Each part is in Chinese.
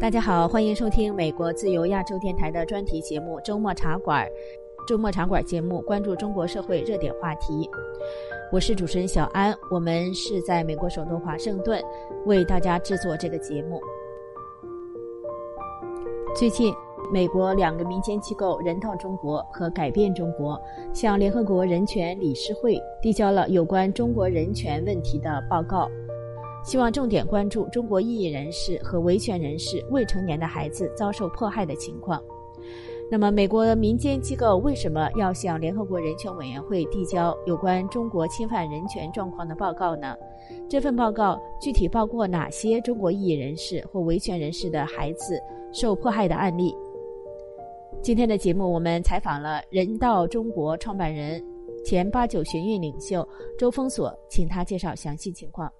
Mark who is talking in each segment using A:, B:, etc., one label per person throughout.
A: 大家好，欢迎收听美国自由亚洲电台的专题节目《周末茶馆》。周末茶馆节目关注中国社会热点话题。我是主持人小安，我们是在美国首都华盛顿为大家制作这个节目。最近，美国两个民间机构“人道中国”和“改变中国”向联合国人权理事会递交了有关中国人权问题的报告。希望重点关注中国异议人士和维权人士未成年的孩子遭受迫害的情况。那么，美国民间机构为什么要向联合国人权委员会递交有关中国侵犯人权状况的报告呢？这份报告具体包括哪些中国异议人士或维权人士的孩子受迫害的案例？今天的节目，我们采访了人道中国创办人、前八九学运领袖周峰锁，请他介绍详细情况。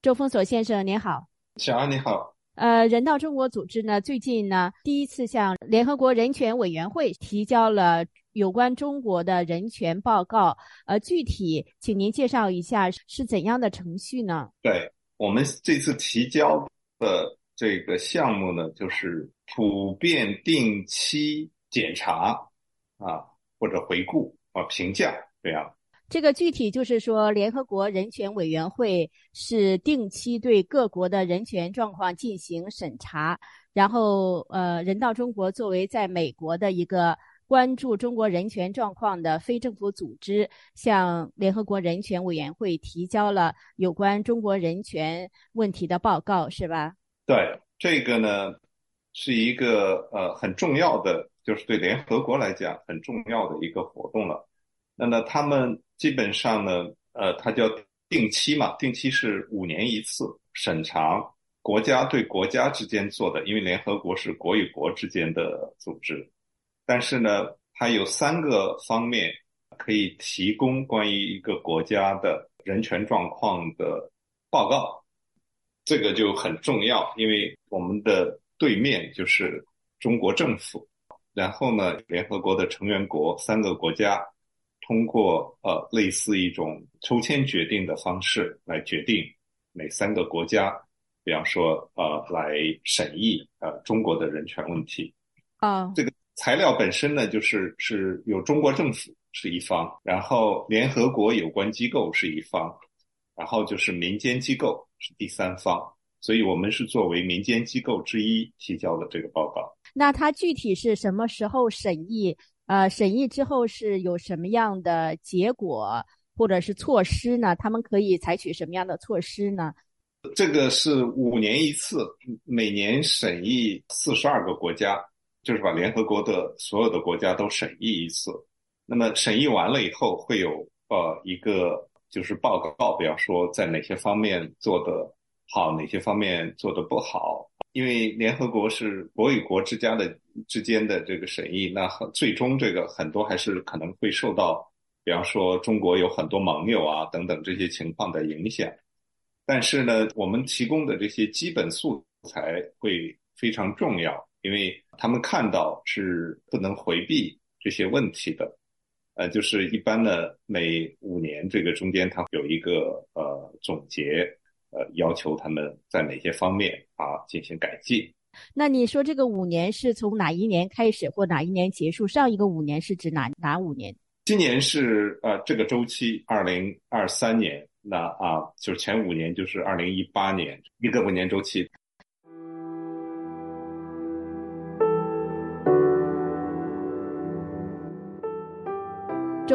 A: 周峰锁先生，您好，
B: 小安你好。
A: 呃，人道中国组织呢，最近呢，第一次向联合国人权委员会提交了有关中国的人权报告。呃，具体请您介绍一下是怎样的程序呢？
B: 对我们这次提交的这个项目呢，就是普遍定期检查啊，或者回顾啊，评价这样。
A: 这个具体就是说，联合国人权委员会是定期对各国的人权状况进行审查，然后呃，人道中国作为在美国的一个关注中国人权状况的非政府组织，向联合国人权委员会提交了有关中国人权问题的报告，是吧？
B: 对，这个呢是一个呃很重要的，就是对联合国来讲很重要的一个活动了。那么他们。基本上呢，呃，它叫定期嘛，定期是五年一次审查国家对国家之间做的，因为联合国是国与国之间的组织，但是呢，它有三个方面可以提供关于一个国家的人权状况的报告，这个就很重要，因为我们的对面就是中国政府，然后呢，联合国的成员国三个国家。通过呃类似一种抽签决定的方式来决定哪三个国家，比方说呃来审议呃中国的人权问题
A: 啊。
B: 这个材料本身呢，就是是有中国政府是一方，然后联合国有关机构是一方，然后就是民间机构是第三方。所以我们是作为民间机构之一提交的这个报告。
A: 那它具体是什么时候审议？呃，审议之后是有什么样的结果或者是措施呢？他们可以采取什么样的措施呢？
B: 这个是五年一次，每年审议四十二个国家，就是把联合国的所有的国家都审议一次。那么审议完了以后，会有呃一个就是报告，报表说在哪些方面做的好，哪些方面做的不好。因为联合国是国与国之间的之间的这个审议，那很最终这个很多还是可能会受到，比方说中国有很多盟友啊等等这些情况的影响。但是呢，我们提供的这些基本素材会非常重要，因为他们看到是不能回避这些问题的。呃，就是一般呢，每五年这个中间它有一个呃总结。呃，要求他们在哪些方面啊进行改进？
A: 那你说这个五年是从哪一年开始或哪一年结束？上一个五年是指哪哪五年？
B: 今年是呃这个周期，二零二三年。那啊，就是前五年就是二零一八年一个五年周期。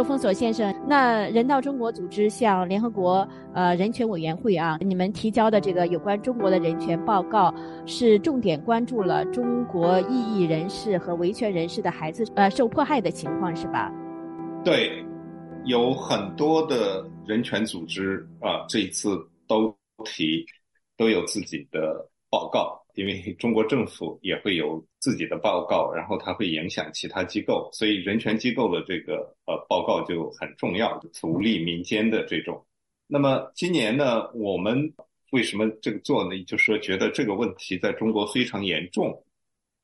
A: 周峰锁先生，那人道中国组织向联合国呃人权委员会啊，你们提交的这个有关中国的人权报告，是重点关注了中国异议人士和维权人士的孩子呃受迫害的情况，是吧？
B: 对，有很多的人权组织啊，这一次都提，都有自己的报告。因为中国政府也会有自己的报告，然后它会影响其他机构，所以人权机构的这个呃报告就很重要，独立民间的这种。那么今年呢，我们为什么这个做呢？就是说觉得这个问题在中国非常严重，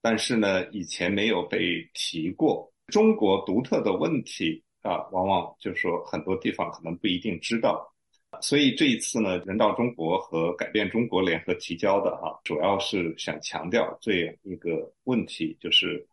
B: 但是呢以前没有被提过。中国独特的问题啊，往往就是说很多地方可能不一定知道。所以这一次呢，人道中国和改变中国联合提交的哈，主要是想强调这样一个问题，就是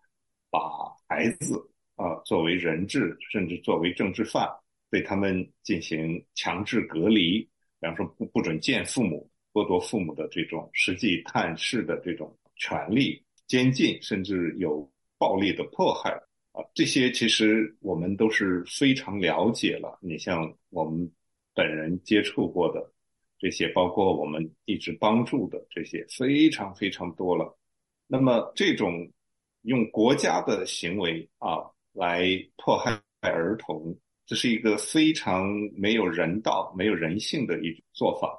B: 把孩子啊作为人质，甚至作为政治犯，对他们进行强制隔离，比方说不不准见父母，剥夺父母的这种实际探视的这种权利，监禁，甚至有暴力的迫害啊，这些其实我们都是非常了解了。你像我们。本人接触过的这些，包括我们一直帮助的这些，非常非常多了。那么，这种用国家的行为啊来迫害儿童，这是一个非常没有人道、没有人性的一种做法，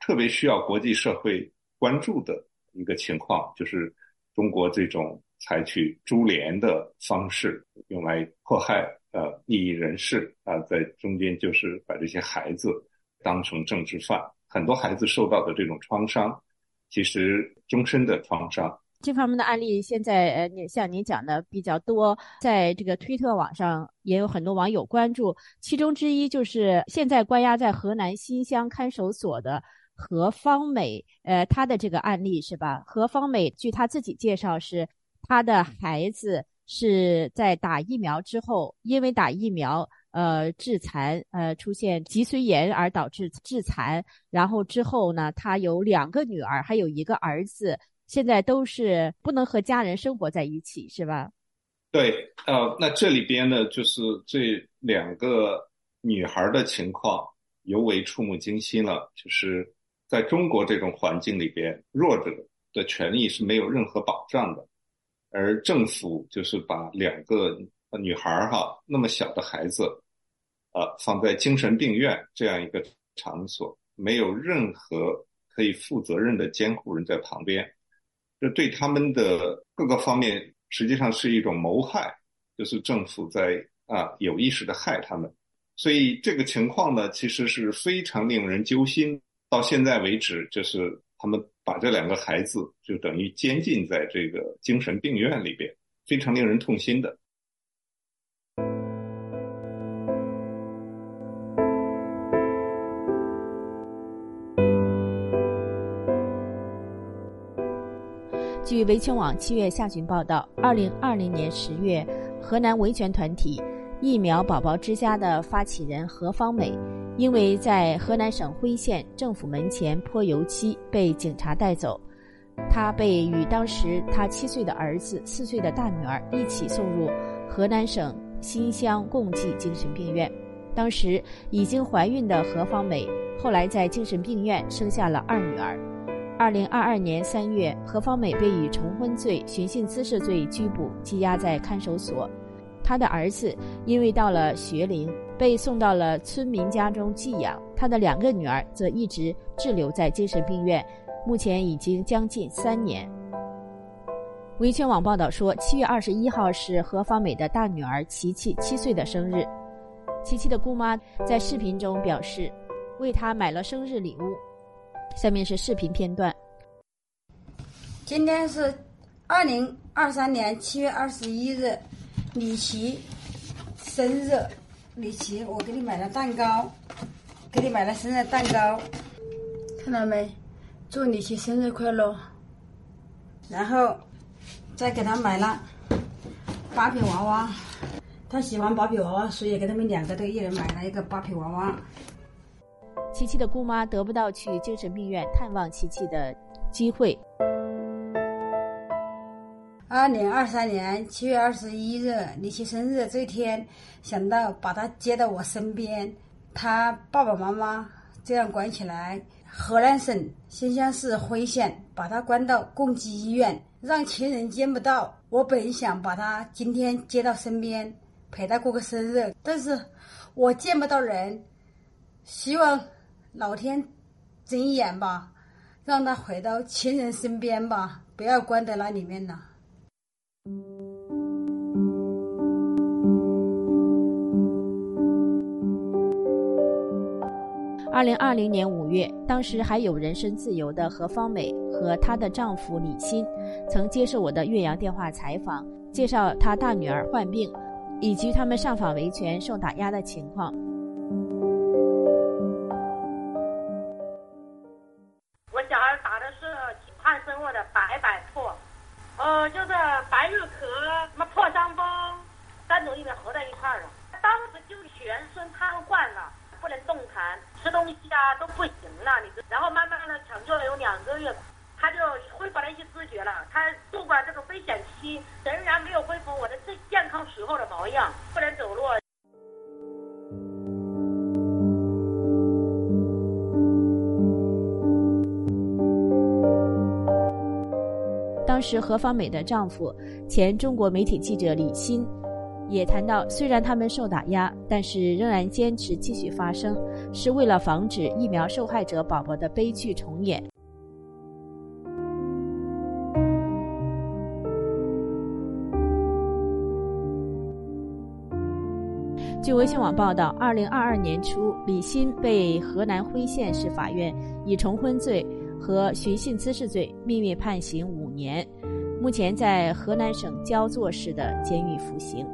B: 特别需要国际社会关注的一个情况，就是中国这种采取株连的方式用来迫害。呃，异议人士啊，在中间就是把这些孩子当成政治犯，很多孩子受到的这种创伤，其实终身的创伤。
A: 这方面的案例现在呃，像您讲的比较多，在这个推特网上也有很多网友关注。其中之一就是现在关押在河南新乡看守所的何芳美，呃，她的这个案例是吧？何芳美据她自己介绍是她的孩子。是在打疫苗之后，因为打疫苗，呃，致残，呃，出现脊髓炎而导致致残。然后之后呢，他有两个女儿，还有一个儿子，现在都是不能和家人生活在一起，是吧？
B: 对，呃，那这里边呢，就是这两个女孩的情况尤为触目惊心了。就是在中国这种环境里边，弱者的权利是没有任何保障的。而政府就是把两个女孩哈那么小的孩子，呃，放在精神病院这样一个场所，没有任何可以负责任的监护人在旁边，这对他们的各个方面实际上是一种谋害，就是政府在啊有意识的害他们，所以这个情况呢，其实是非常令人揪心。到现在为止，就是他们。把这两个孩子就等于监禁在这个精神病院里边，非常令人痛心的。
A: 据维权网七月下旬报道，二零二零年十月，河南维权团体“疫苗宝宝之家”的发起人何芳美。因为在河南省辉县政府门前泼油漆，被警察带走。他被与当时他七岁的儿子、四岁的大女儿一起送入河南省新乡共济精神病院。当时已经怀孕的何芳美，后来在精神病院生下了二女儿。二零二二年三月，何芳美被以重婚罪、寻衅滋事罪拘捕，羁押在看守所。他的儿子因为到了学龄。被送到了村民家中寄养，他的两个女儿则一直滞留在精神病院，目前已经将近三年。维权网报道说，七月二十一号是何芳美的大女儿琪琪七岁的生日，琪琪的姑妈在视频中表示，为她买了生日礼物。下面是视频片段。
C: 今天是二零二三年七月二十一日，李琦生日。李琦，我给你买了蛋糕，给你买了生日蛋糕，看到没？祝李琦生日快乐。然后再给他买了芭比娃娃，他喜欢芭比娃娃，所以给他们两个都一人买了一个芭比娃娃。
A: 琪琪的姑妈得不到去精神病院探望琪琪的机会。
C: 二零二三年七月二十一日，李琦生日这天，想到把他接到我身边，他爸爸妈妈这样关起来，河南省新乡市辉县把他关到共济医院，让亲人见不到。我本想把他今天接到身边，陪他过个生日，但是我见不到人，希望老天睁眼吧，让他回到亲人身边吧，不要关在那里面了。
A: 二零二零年五月，当时还有人身自由的何芳美和她的丈夫李欣，曾接受我的岳阳电话采访，介绍她大女儿患病，以及他们上访维权受打压的情况。
D: 了一知觉了。他度过这个危险期，仍然没有恢复我的最健康时候的模样，不能走路。
A: 当时何芳美的丈夫，前中国媒体记者李欣，也谈到，虽然他们受打压，但是仍然坚持继续发声，是为了防止疫苗受害者宝宝的悲剧重演。据微信网报道，二零二二年初，李欣被河南辉县市法院以重婚罪。和寻衅滋事罪秘密判刑五年，目前在河南省焦作市的监狱服刑。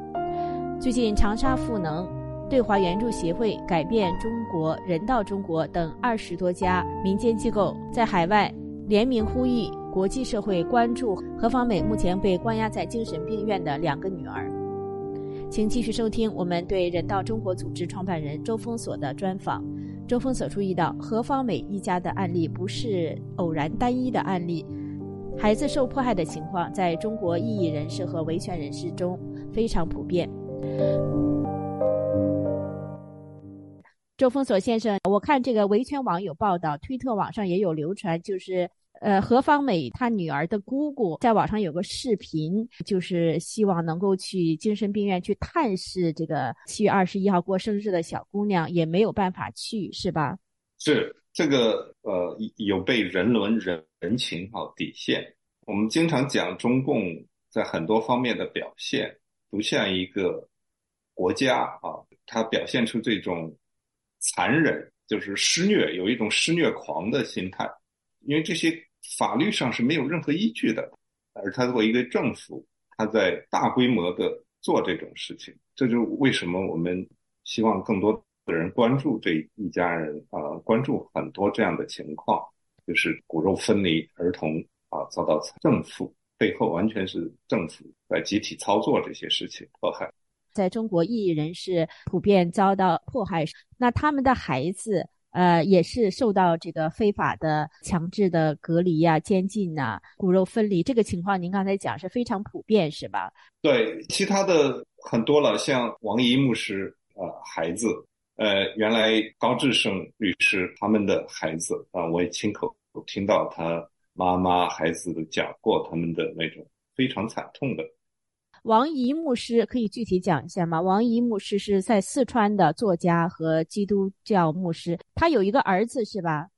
A: 最近，长沙赋能、对华援助协会、改变中国、人道中国等二十多家民间机构在海外联名呼吁国际社会关注何芳美目前被关押在精神病院的两个女儿。请继续收听我们对人道中国组织创办人周峰所的专访。周峰所注意到，何芳美一家的案例不是偶然单一的案例，孩子受迫害的情况在中国异议人士和维权人士中非常普遍。周峰所先生，我看这个维权网有报道，推特网上也有流传，就是。呃，何芳美她女儿的姑姑在网上有个视频，就是希望能够去精神病院去探视这个七月二十一号过生日的小姑娘，也没有办法去，是吧？
B: 是这个呃，有被人伦人人情哈底线。我们经常讲中共在很多方面的表现不像一个国家啊，它表现出这种残忍，就是施虐，有一种施虐狂的心态。因为这些法律上是没有任何依据的，而他作为一个政府，他在大规模的做这种事情，这就为什么我们希望更多的人关注这一家人啊，关注很多这样的情况，就是骨肉分离儿童啊遭到政府背后完全是政府在集体操作这些事情迫害，
A: 在中国异议人士普遍遭到迫害，那他们的孩子。呃，也是受到这个非法的强制的隔离呀、监禁呐、骨肉分离这个情况，您刚才讲是非常普遍，是吧？
B: 对，其他的很多了，像王怡牧师呃孩子，呃，原来高志胜律师他们的孩子啊，我也亲口听到他妈妈孩子讲过他们的那种非常惨痛的。
A: 王怡牧师可以具体讲一下吗？王怡牧师是在四川的作家和基督教牧师，他有一个儿子是吧？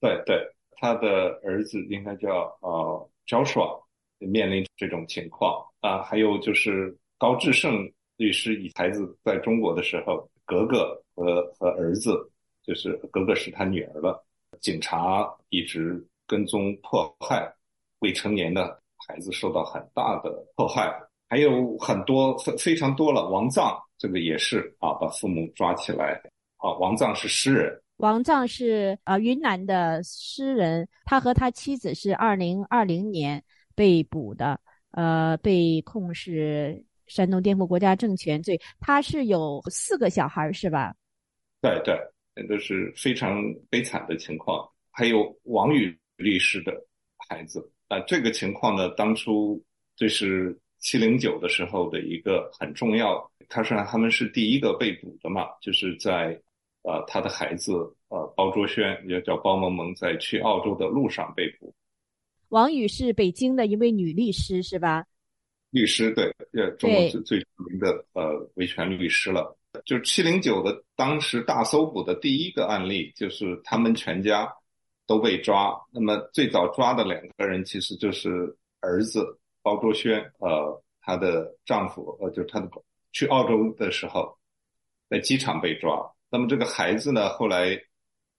B: 对对，他的儿子应该叫呃 Joshua，面临这种情况啊。还有就是高志胜律师，以孩子在中国的时候，格格和和儿子，就是格格是他女儿了，警察一直跟踪迫害未成年的孩子，受到很大的迫害。还有很多非非常多了，王藏这个也是啊，把父母抓起来啊。王藏是诗人，
A: 王藏是啊云南的诗人，他和他妻子是二零二零年被捕的，呃，被控是煽动颠覆国家政权罪。他是有四个小孩是吧？
B: 对对，都是非常悲惨的情况。还有王宇律师的孩子啊，这个情况呢，当初这是。七零九的时候的一个很重要，他说他们是第一个被捕的嘛，就是在，呃，他的孩子呃包卓轩也叫包萌萌，在去澳洲的路上被捕。
A: 王宇是北京的一位女律师是吧？
B: 律师对，呃，中国最最著名的呃维权律师了。就是七零九的当时大搜捕的第一个案例，就是他们全家都被抓。那么最早抓的两个人其实就是儿子。包卓轩，呃，她的丈夫，呃，就是她的去澳洲的时候，在机场被抓。那么这个孩子呢，后来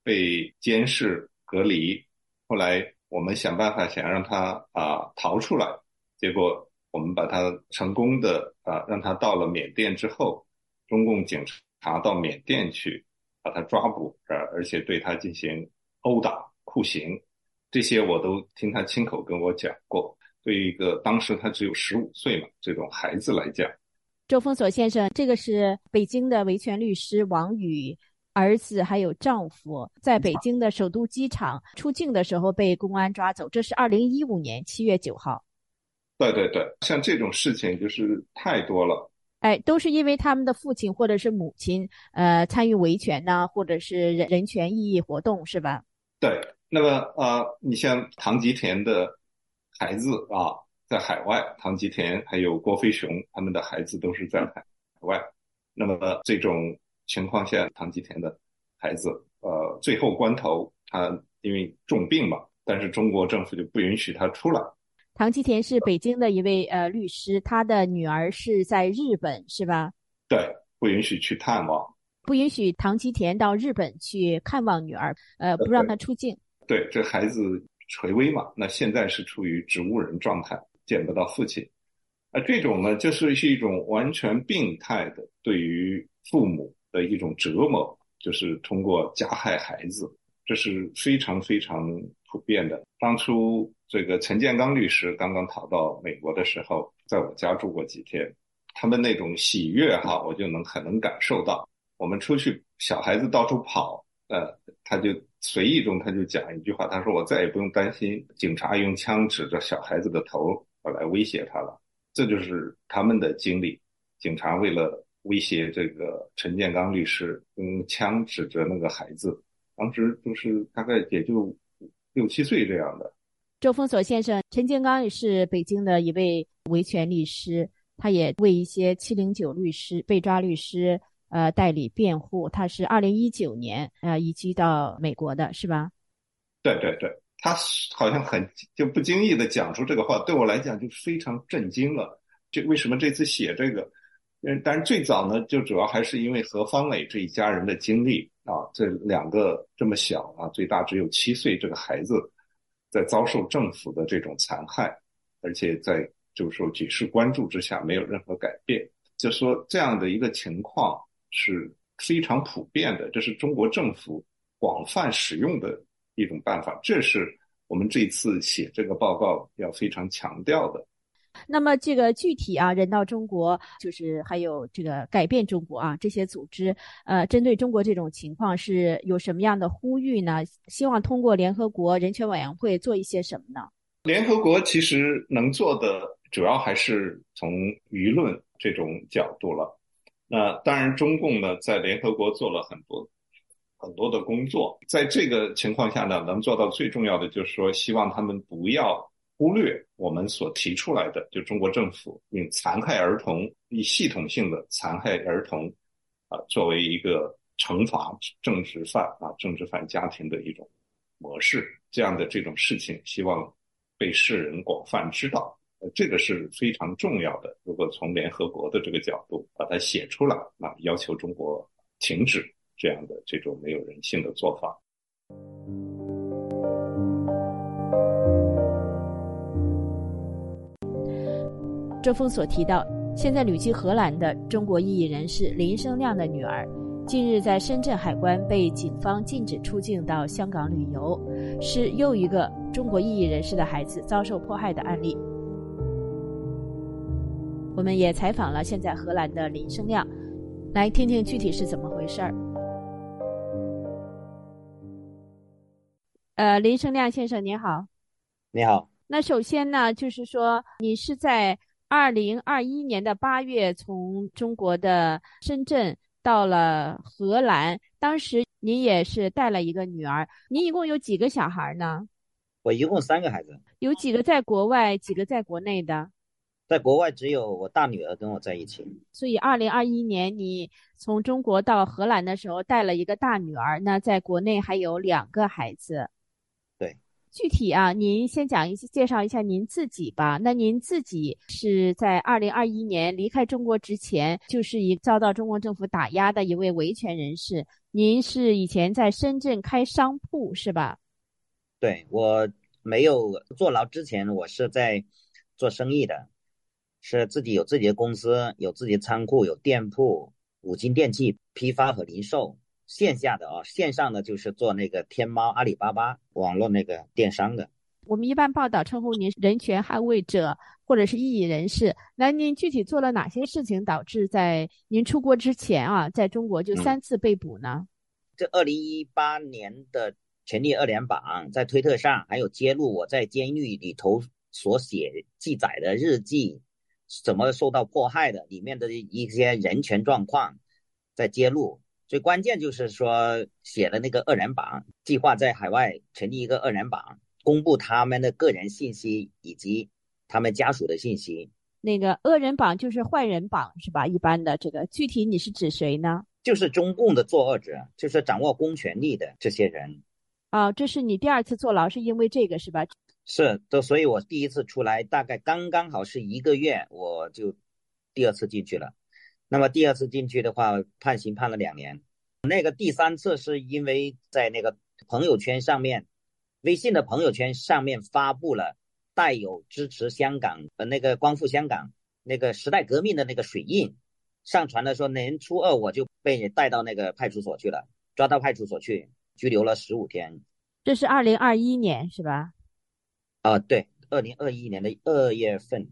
B: 被监视隔离。后来我们想办法想让他啊逃出来，结果我们把他成功的啊让他到了缅甸之后，中共警察到缅甸去把他抓捕，呃，而且对他进行殴打酷刑。这些我都听他亲口跟我讲过。对于一个当时他只有十五岁嘛，这种孩子来讲，
A: 周峰锁先生，这个是北京的维权律师王宇儿子还有丈夫在北京的首都机场出境的时候被公安抓走，这是二零一五年七月九号。
B: 对对对，像这种事情就是太多了。
A: 哎，都是因为他们的父亲或者是母亲，呃，参与维权呐，或者是人人权异议活动，是吧？
B: 对，那么呃，你像唐吉田的孩子啊，在海外，唐吉田还有郭飞雄他们的孩子都是在海外。那么这种情况下，唐吉田的孩子，呃，最后关头他因为重病嘛，但是中国政府就不允许他出来。
A: 唐吉田是北京的一位呃律师，他的女儿是在日本，是吧？
B: 对，不允许去探望，
A: 不允许唐吉田到日本去看望女儿，呃，不让他出境。
B: 对，这孩子垂危嘛，那现在是处于植物人状态，见不到父亲。啊，这种呢，就是是一种完全病态的对于父母的一种折磨，就是通过加害孩子，这是非常非常普遍的。当初。这个陈建刚律师刚刚逃到美国的时候，在我家住过几天，他们那种喜悦哈，我就能很能感受到。我们出去，小孩子到处跑，呃，他就随意中他就讲一句话，他说：“我再也不用担心警察用枪指着小孩子的头来威胁他了。”这就是他们的经历。警察为了威胁这个陈建刚律师，用枪指着那个孩子，当时就是大概也就六七岁这样的。
A: 周峰锁先生，陈建刚也是北京的一位维权律师，他也为一些七零九律师、被抓律师呃代理辩护。他是二零一九年呃移居到美国的，是吧？
B: 对对对，他好像很就不经意的讲出这个话，对我来讲就非常震惊了。这为什么这次写这个？嗯，但是最早呢，就主要还是因为何方磊这一家人的经历啊，这两个这么小啊，最大只有七岁这个孩子。在遭受政府的这种残害，而且在就是说举世关注之下没有任何改变，就说这样的一个情况是非常普遍的，这是中国政府广泛使用的一种办法，这是我们这次写这个报告要非常强调的。
A: 那么这个具体啊，人道中国就是还有这个改变中国啊，这些组织呃，针对中国这种情况是有什么样的呼吁呢？希望通过联合国人权委员会做一些什么呢？
B: 联合国其实能做的主要还是从舆论这种角度了。那当然，中共呢在联合国做了很多很多的工作，在这个情况下呢，能做到最重要的就是说，希望他们不要。忽略我们所提出来的，就中国政府用残害儿童、以系统性的残害儿童，啊，作为一个惩罚政治犯啊、政治犯家庭的一种模式，这样的这种事情，希望被世人广泛知道。这个是非常重要的。如果从联合国的这个角度把它写出来，那，要求中国停止这样的这种没有人性的做法。
A: 周峰所提到，现在旅居荷兰的中国异议人士林生亮的女儿，近日在深圳海关被警方禁止出境到香港旅游，是又一个中国异议人士的孩子遭受迫害的案例。我们也采访了现在荷兰的林生亮，来听听具体是怎么回事儿。呃，林生亮先生您好，
E: 你好。
A: 那首先呢，就是说你是在。二零二一年的八月，从中国的深圳到了荷兰，当时您也是带了一个女儿。您一共有几个小孩呢？
E: 我一共三个孩子。
A: 有几个在国外，几个在国内的？
E: 在国外只有我大女儿跟我在一起。
A: 所以，二零二一年你从中国到荷兰的时候带了一个大女儿，那在国内还有两个孩子。对具体啊，您先讲一介绍一下您自己吧。那您自己是在二零二一年离开中国之前，就是一遭到中国政府打压的一位维权人士。您是以前在深圳开商铺是吧？
E: 对，我没有坐牢之前，我是在做生意的，是自己有自己的公司，有自己的仓库，有店铺，五金电器批发和零售。线下的啊，线上的就是做那个天猫、阿里巴巴网络那个电商的。
A: 我们一般报道称呼您人权捍卫者或者是异议人士。那您具体做了哪些事情，导致在您出国之前啊，在中国就三次被捕呢？
E: 这二零一八年的权力二连榜在推特上还有揭露我在监狱里头所写记载的日记，怎么受到迫害的，里面的一些人权状况在揭露。最关键就是说写了那个二人榜，计划在海外成立一个二人榜。公布他们的个人信息以及他们家属的信息。
A: 那个恶人榜就是坏人榜是吧？一般的这个具体你是指谁呢？
E: 就是中共的作恶者，就是掌握公权力的这些人。
A: 啊，这是你第二次坐牢是因为这个是吧？
E: 是都，所以我第一次出来大概刚刚好是一个月，我就第二次进去了。那么第二次进去的话，判刑判了两年。那个第三次是因为在那个朋友圈上面。微信的朋友圈上面发布了带有支持香港呃那个光复香港那个时代革命的那个水印，上传的说年初二我就被带到那个派出所去了，抓到派出所去拘留了十五天。
A: 这是二零二一年是吧？
E: 啊，对，二零二一年的二月份。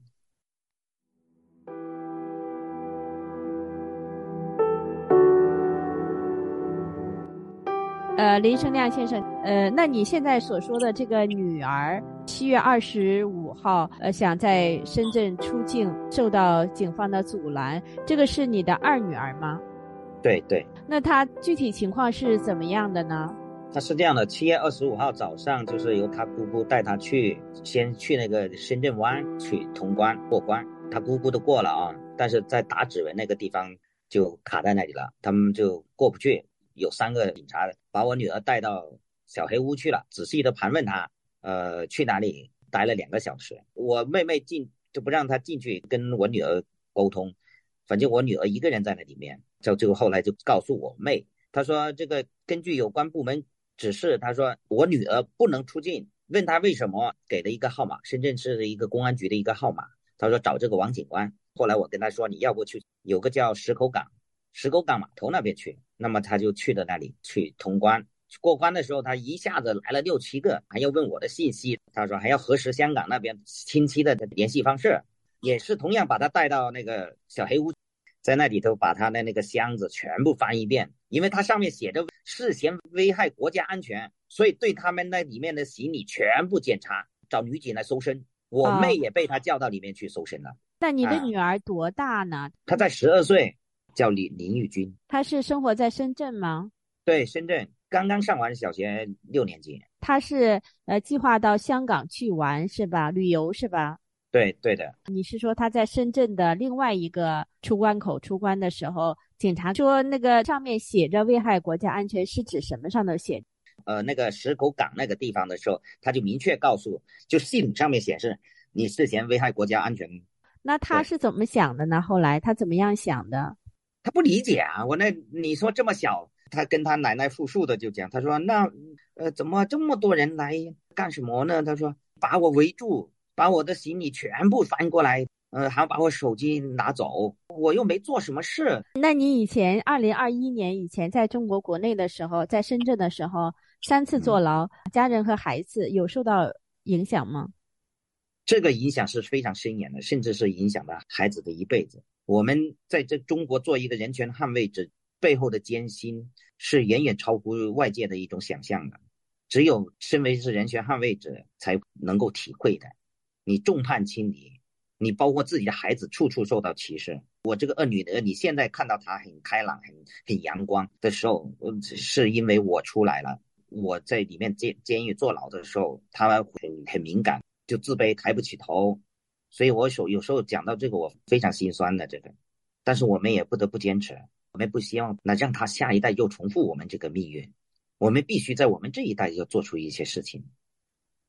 A: 呃，林生亮先生，呃，那你现在所说的这个女儿，七月二十五号，呃，想在深圳出境，受到警方的阻拦，这个是你的二女儿吗？
E: 对对。
A: 那她具体情况是怎么样的呢？
E: 他是这样的，七月二十五号早上，就是由他姑姑带他去，先去那个深圳湾去通关过关，他姑姑都过了啊，但是在打指纹那个地方就卡在那里了，他们就过不去。有三个警察把我女儿带到小黑屋去了，仔细的盘问她，呃，去哪里待了两个小时。我妹妹进就不让她进去跟我女儿沟通，反正我女儿一个人在那里面。就就后来就告诉我妹，她说这个根据有关部门只是他说我女儿不能出境。问他为什么，给了一个号码，深圳市的一个公安局的一个号码。他说找这个王警官。后来我跟他说，你要不去有个叫石口港。石口港码头那边去，那么他就去了那里去通关。过关的时候，他一下子来了六七个，还要问我的信息。他说还要核实香港那边亲戚的联系方式，也是同样把他带到那个小黑屋，在那里头把他的那个箱子全部翻一遍，因为他上面写着涉嫌危害国家安全，所以对他们那里面的行李全部检查，找女警来搜身。我妹也被他叫到里面去搜身了。
A: 那你的女儿多大呢？
E: 她在十二岁。叫林林玉君，
A: 她是生活在深圳吗？
E: 对，深圳刚刚上完小学六年级。
A: 她是呃计划到香港去玩是吧？旅游是吧？
E: 对，对的。
A: 你是说他在深圳的另外一个出关口出关的时候，警察说那个上面写着危害国家安全是指什么？上头写？
E: 呃，那个石口港那个地方的时候，他就明确告诉，就信里上面显示你涉嫌危害国家安全。
A: 那他是怎么想的呢？后来他怎么样想的？
E: 他不理解啊！我那你说这么小，他跟他奶奶复述的就讲，他说那呃怎么这么多人来干什么呢？他说把我围住，把我的行李全部翻过来，呃还把我手机拿走，我又没做什么事。
A: 那你以前二零二一年以前在中国国内的时候，在深圳的时候三次坐牢，家人和孩子有受到影响吗？
E: 这个影响是非常深远的，甚至是影响了孩子的一辈子。我们在这中国做一个人权捍卫者，背后的艰辛是远远超乎外界的一种想象的。只有身为是人权捍卫者，才能够体会的。你众叛亲离，你包括自己的孩子，处处受到歧视。我这个二女儿，你现在看到她很开朗、很很阳光的时候，是因为我出来了。我在里面监监狱坐牢的时候，她很很敏感，就自卑，抬不起头。所以，我有有时候讲到这个，我非常心酸的这个，但是我们也不得不坚持，我们不希望那让他下一代又重复我们这个命运，我们必须在我们这一代要做出一些事情。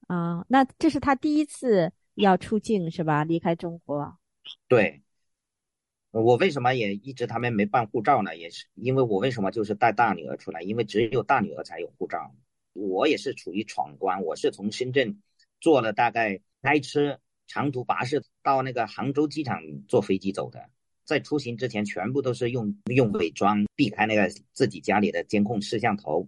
A: 啊，那这是他第一次要出境是吧？离开中国。
E: 对，我为什么也一直他们没办护照呢？也是因为我为什么就是带大女儿出来？因为只有大女儿才有护照。我也是处于闯关，我是从深圳坐了大概开车。长途跋涉到那个杭州机场坐飞机走的，在出行之前全部都是用用伪装避开那个自己家里的监控摄像头。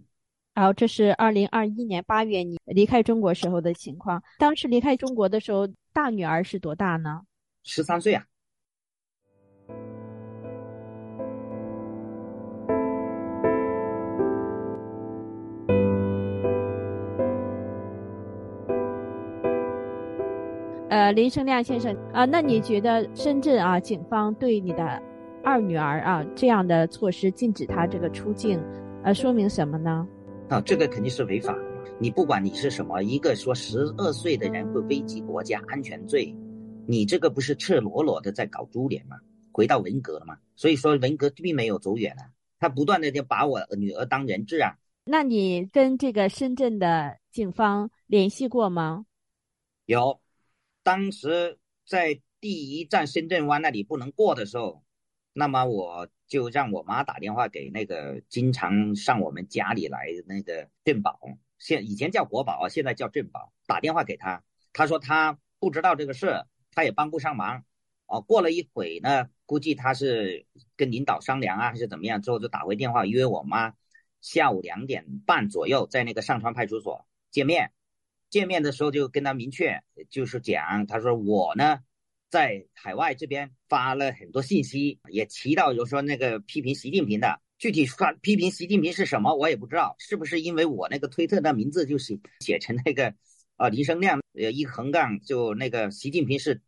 A: 好，这是二零二一年八月你离开中国时候的情况。当时离开中国的时候，大女儿是多大呢？
E: 十三岁啊。
A: 呃，林生亮先生啊，那你觉得深圳啊，警方对你的二女儿啊这样的措施，禁止她这个出境，呃，说明什么呢？
E: 啊，这个肯定是违法的嘛！你不管你是什么，一个说十二岁的人会危及国家安全罪，你这个不是赤裸裸的在搞株连吗？回到文革了嘛？所以说文革并没有走远啊，他不断的就把我女儿当人质啊。
A: 那你跟这个深圳的警方联系过吗？
E: 有，当时在第一站深圳湾那里不能过的时候，那么我。就让我妈打电话给那个经常上我们家里来的那个镇宝，现以前叫国宝，现在叫镇宝。打电话给他，他说他不知道这个事，他也帮不上忙。哦，过了一会呢，估计他是跟领导商量啊，还是怎么样，之后就打回电话约我妈下午两点半左右在那个上川派出所见面。见面的时候就跟他明确就是讲，他说我呢。在海外这边发了很多信息，也提到，就是说那个批评习近平的，具体发批评习近平是什么，我也不知道，是不是因为我那个推特的名字就写写成那个，啊林生亮，呃一横杠就那个习近平是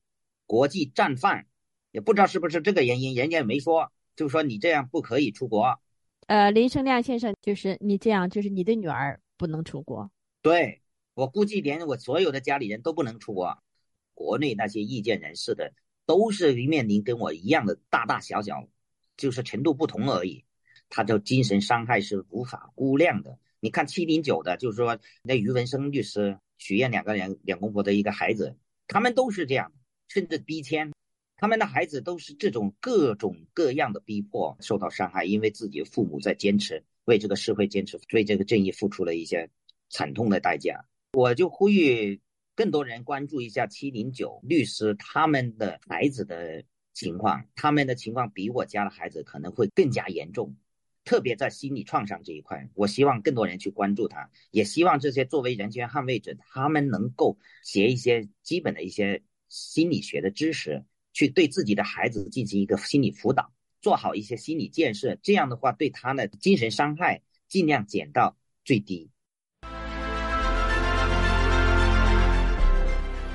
E: 国际战犯，也不知道是不是这个原因，人家也没说，就说你这样不可以出国。
A: 呃，林生亮先生，就是你这样，就是你的女儿不能出国。
E: 对我估计连我所有的家里人都不能出国。国内那些意见人士的，都是面临跟我一样的大大小小，就是程度不同而已。他的精神伤害是无法估量的。你看七零九的，就是说那于文生律师、许燕两个人两公婆的一个孩子，他们都是这样，甚至逼迁，他们的孩子都是这种各种各样的逼迫，受到伤害，因为自己父母在坚持为这个社会坚持，为这个正义付出了一些惨痛的代价。我就呼吁。更多人关注一下七零九律师他们的孩子的情况，他们的情况比我家的孩子可能会更加严重，特别在心理创伤这一块。我希望更多人去关注他，也希望这些作为人权捍卫者，他们能够学一些基本的一些心理学的知识，去对自己的孩子进行一个心理辅导，做好一些心理建设。这样的话，对他的精神伤害尽量减到最低。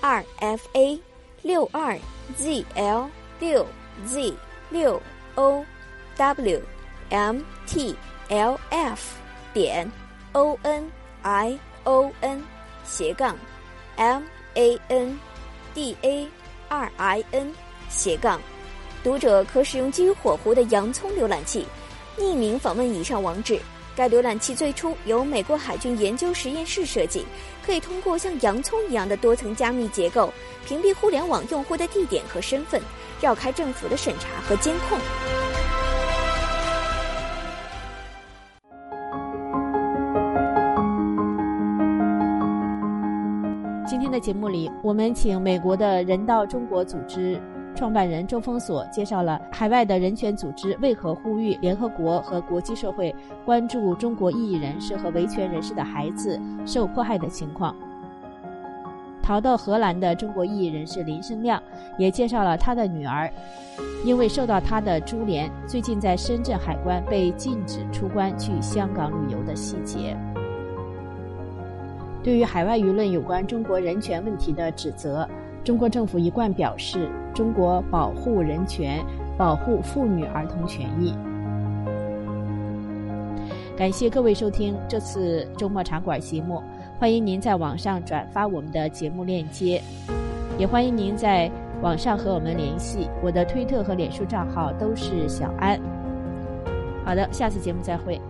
F: 二 f a 六二 z l 六 z 六 o w m t l f 点 o n i o n 斜杠 m a n d a 二 i n 斜杠，读者可使用基于火狐的洋葱浏览器，匿名访问以上网址。该浏览器最初由美国海军研究实验室设计，可以通过像洋葱一样的多层加密结构，屏蔽互联网用户的地点和身份，绕开政府的审查和监控。
A: 今天的节目里，我们请美国的人道中国组织。创办人周峰所介绍了海外的人权组织为何呼吁联合国和国际社会关注中国异议人士和维权人士的孩子受迫害的情况。逃到荷兰的中国异议人士林生亮也介绍了他的女儿，因为受到他的株连，最近在深圳海关被禁止出关去香港旅游的细节。对于海外舆论有关中国人权问题的指责。中国政府一贯表示，中国保护人权，保护妇女儿童权益。感谢各位收听这次周末茶馆节目，欢迎您在网上转发我们的节目链接，也欢迎您在网上和我们联系。我的推特和脸书账号都是小安。好的，下次节目再会。